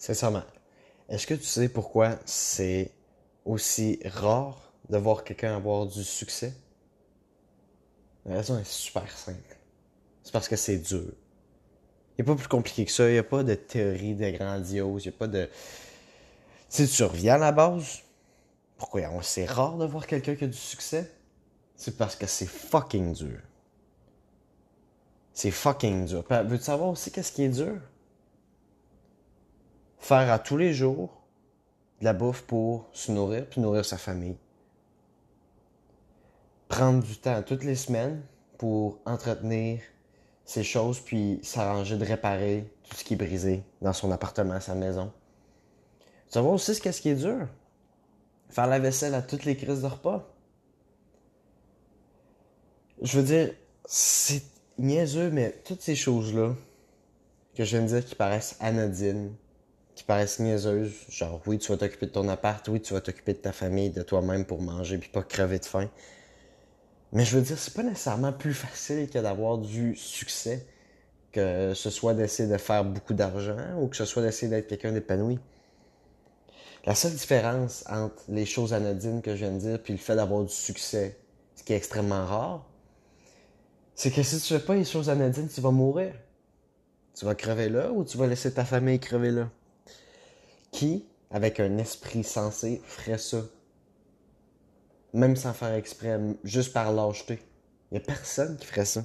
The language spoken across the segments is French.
Sincèrement, est-ce que tu sais pourquoi c'est aussi rare de voir quelqu'un avoir du succès? La raison est super simple. C'est parce que c'est dur. Il n'y a pas plus compliqué que ça. Il n'y a pas de théorie de grandiose. Il n'y a pas de. Si tu reviens à la base, pourquoi c'est rare de voir quelqu'un qui a du succès? C'est parce que c'est fucking dur. C'est fucking dur. Veux-tu savoir aussi qu'est-ce qui est dur? Faire à tous les jours de la bouffe pour se nourrir puis nourrir sa famille. Prendre du temps toutes les semaines pour entretenir ces choses puis s'arranger de réparer tout ce qui est brisé dans son appartement, sa maison. Savoir aussi ce qu'est-ce qui est dur? Faire la vaisselle à toutes les crises de repas. Je veux dire, c'est niaiseux, mais toutes ces choses-là que je viens de dire qui paraissent anodines, qui paraissent niaiseuses, genre oui, tu vas t'occuper de ton appart, oui, tu vas t'occuper de ta famille, de toi-même pour manger puis pas crever de faim. Mais je veux dire, c'est pas nécessairement plus facile que d'avoir du succès, que ce soit d'essayer de faire beaucoup d'argent ou que ce soit d'essayer d'être quelqu'un d'épanoui. La seule différence entre les choses anodines que je viens de dire puis le fait d'avoir du succès, ce qui est extrêmement rare, c'est que si tu fais pas les choses anodines, tu vas mourir. Tu vas crever là ou tu vas laisser ta famille crever là? Qui, avec un esprit sensé, ferait ça? Même sans faire exprès, juste par lâcheté. Il n'y a personne qui ferait ça.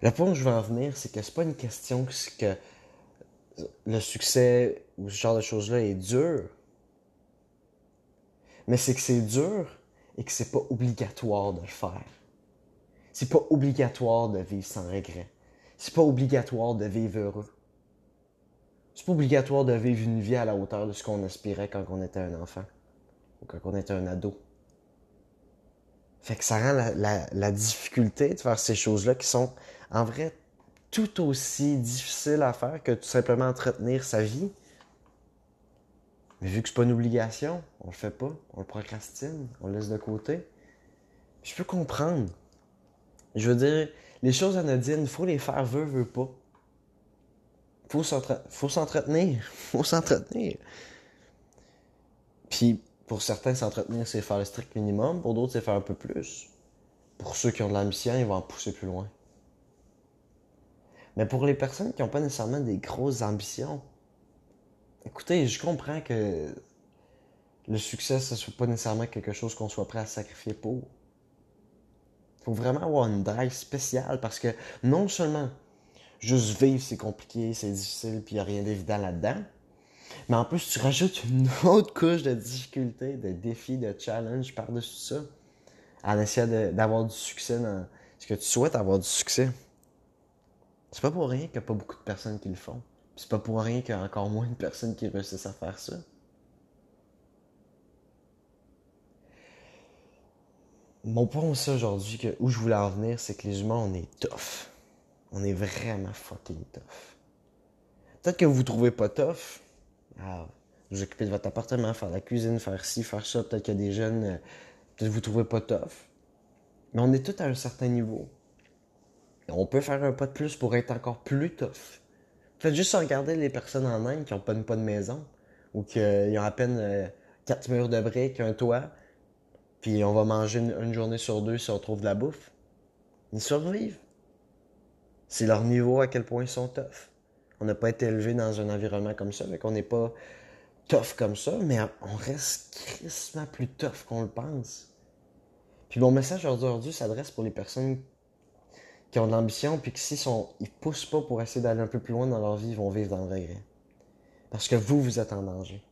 Le point où je veux en venir, c'est que c'est pas une question que le succès ou ce genre de choses-là est dur. Mais c'est que c'est dur et que c'est pas obligatoire de le faire. C'est pas obligatoire de vivre sans regret. C'est pas obligatoire de vivre heureux. C'est pas obligatoire de vivre une vie à la hauteur de ce qu'on aspirait quand on était un enfant ou quand on était un ado. Fait que ça rend la, difficulté de faire ces choses-là qui sont en vrai tout aussi difficiles à faire que tout simplement entretenir sa vie. Mais vu que c'est pas une obligation, on le fait pas, on le procrastine, on le laisse de côté. Je peux comprendre. Je veux dire, les choses anodines, il faut les faire, veut, veut pas. Faut faut s'entretenir. faut s'entretenir. Puis, pour certains, s'entretenir, c'est faire le strict minimum. Pour d'autres, c'est faire un peu plus. Pour ceux qui ont de l'ambition, ils vont en pousser plus loin. Mais pour les personnes qui n'ont pas nécessairement des grosses ambitions, écoutez, je comprends que le succès, ce soit pas nécessairement quelque chose qu'on soit prêt à sacrifier pour faut vraiment avoir une drive spéciale parce que non seulement juste vivre, c'est compliqué, c'est difficile, puis il n'y a rien d'évident là-dedans, mais en plus, tu rajoutes une autre couche de difficulté, de défi, de challenge par-dessus ça, en essayant d'avoir du succès dans ce que tu souhaites avoir du succès. C'est pas pour rien qu'il n'y a pas beaucoup de personnes qui le font. C'est pas pour rien qu'il y a encore moins de personnes qui réussissent à faire ça. Mon point aussi aujourd'hui, où je voulais en venir, c'est que les humains, on est tough. On est vraiment fucking tough. Peut-être que vous vous trouvez pas tough. Ah, vous occupez de votre appartement, faire la cuisine, faire ci, faire ça. Peut-être qu'il y a des jeunes, euh, peut-être que vous trouvez pas tough. Mais on est tous à un certain niveau. on peut faire un pas de plus pour être encore plus tough. Faites juste regarder les personnes en Inde qui ont pas, pas de maison ou qui ont à peine euh, quatre murs de briques, un toit, puis on va manger une, journée sur deux si on trouve de la bouffe. Ils survivent. C'est leur niveau à quel point ils sont tough. On n'a pas été élevé dans un environnement comme ça, mais qu'on n'est pas tough comme ça, mais on reste crissement plus tough qu'on le pense. Puis mon message aujourd'hui s'adresse pour les personnes qui ont de l'ambition, puis que s'ils sont, ils poussent pas pour essayer d'aller un peu plus loin dans leur vie, ils vont vivre dans le regret. Parce que vous, vous êtes en danger.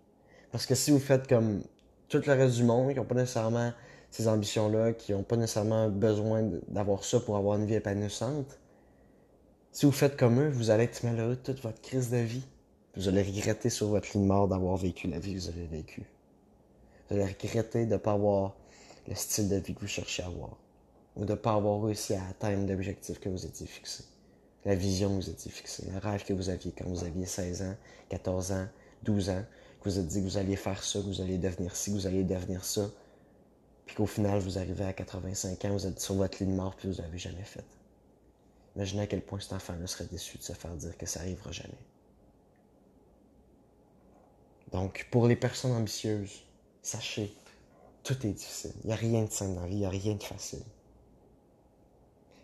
Parce que si vous faites comme tout le reste du monde qui n'ont pas nécessairement ces ambitions-là, qui n'ont pas nécessairement besoin d'avoir ça pour avoir une vie épanouissante, si vous faites comme eux, vous allez être malheureux toute votre crise de vie. Vous allez regretter sur votre lit de mort d'avoir vécu la vie que vous avez vécue. Vous allez regretter de ne pas avoir le style de vie que vous cherchez à avoir. Ou de ne pas avoir réussi à atteindre l'objectif que vous étiez fixé. La vision que vous étiez fixée. Le rêve que vous aviez quand vous aviez 16 ans, 14 ans, 12 ans que vous êtes dit que vous alliez faire ça, que vous alliez devenir ci, que vous alliez devenir ça, puis qu'au final, vous arrivez à 85 ans, vous êtes sur votre lit de mort, puis vous l'avez jamais fait. Imaginez à quel point cet enfant-là serait déçu de se faire dire que ça arrivera jamais. Donc, pour les personnes ambitieuses, sachez, tout est difficile. Il n'y a rien de simple dans la vie, il n'y a rien de facile.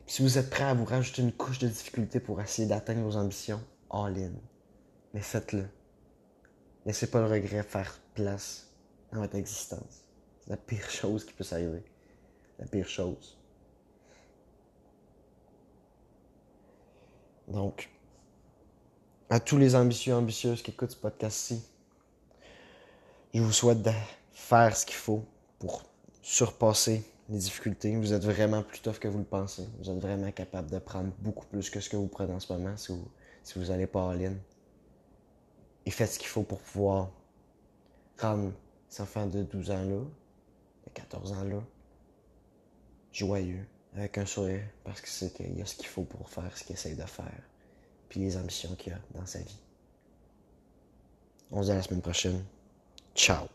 si vous êtes prêt à vous rajouter une couche de difficulté pour essayer d'atteindre vos ambitions, all in. Mais faites-le. Laissez pas le regret faire place dans votre existence. C'est la pire chose qui peut s'arriver. La pire chose. Donc, à tous les ambitieux et ambitieuses qui écoutent ce podcast-ci, je vous souhaite de faire ce qu'il faut pour surpasser les difficultés. Vous êtes vraiment plus tough que vous le pensez. Vous êtes vraiment capable de prendre beaucoup plus que ce que vous prenez en ce moment si vous n'allez pas en ligne. Et faites ce qu'il faut pour pouvoir rendre ces enfants de 12 ans-là, de 14 ans-là, joyeux, avec un sourire, parce que c'est qu'il y a ce qu'il faut pour faire ce qu'il essaye de faire, puis les ambitions qu'il a dans sa vie. On se dit à la semaine prochaine. Ciao.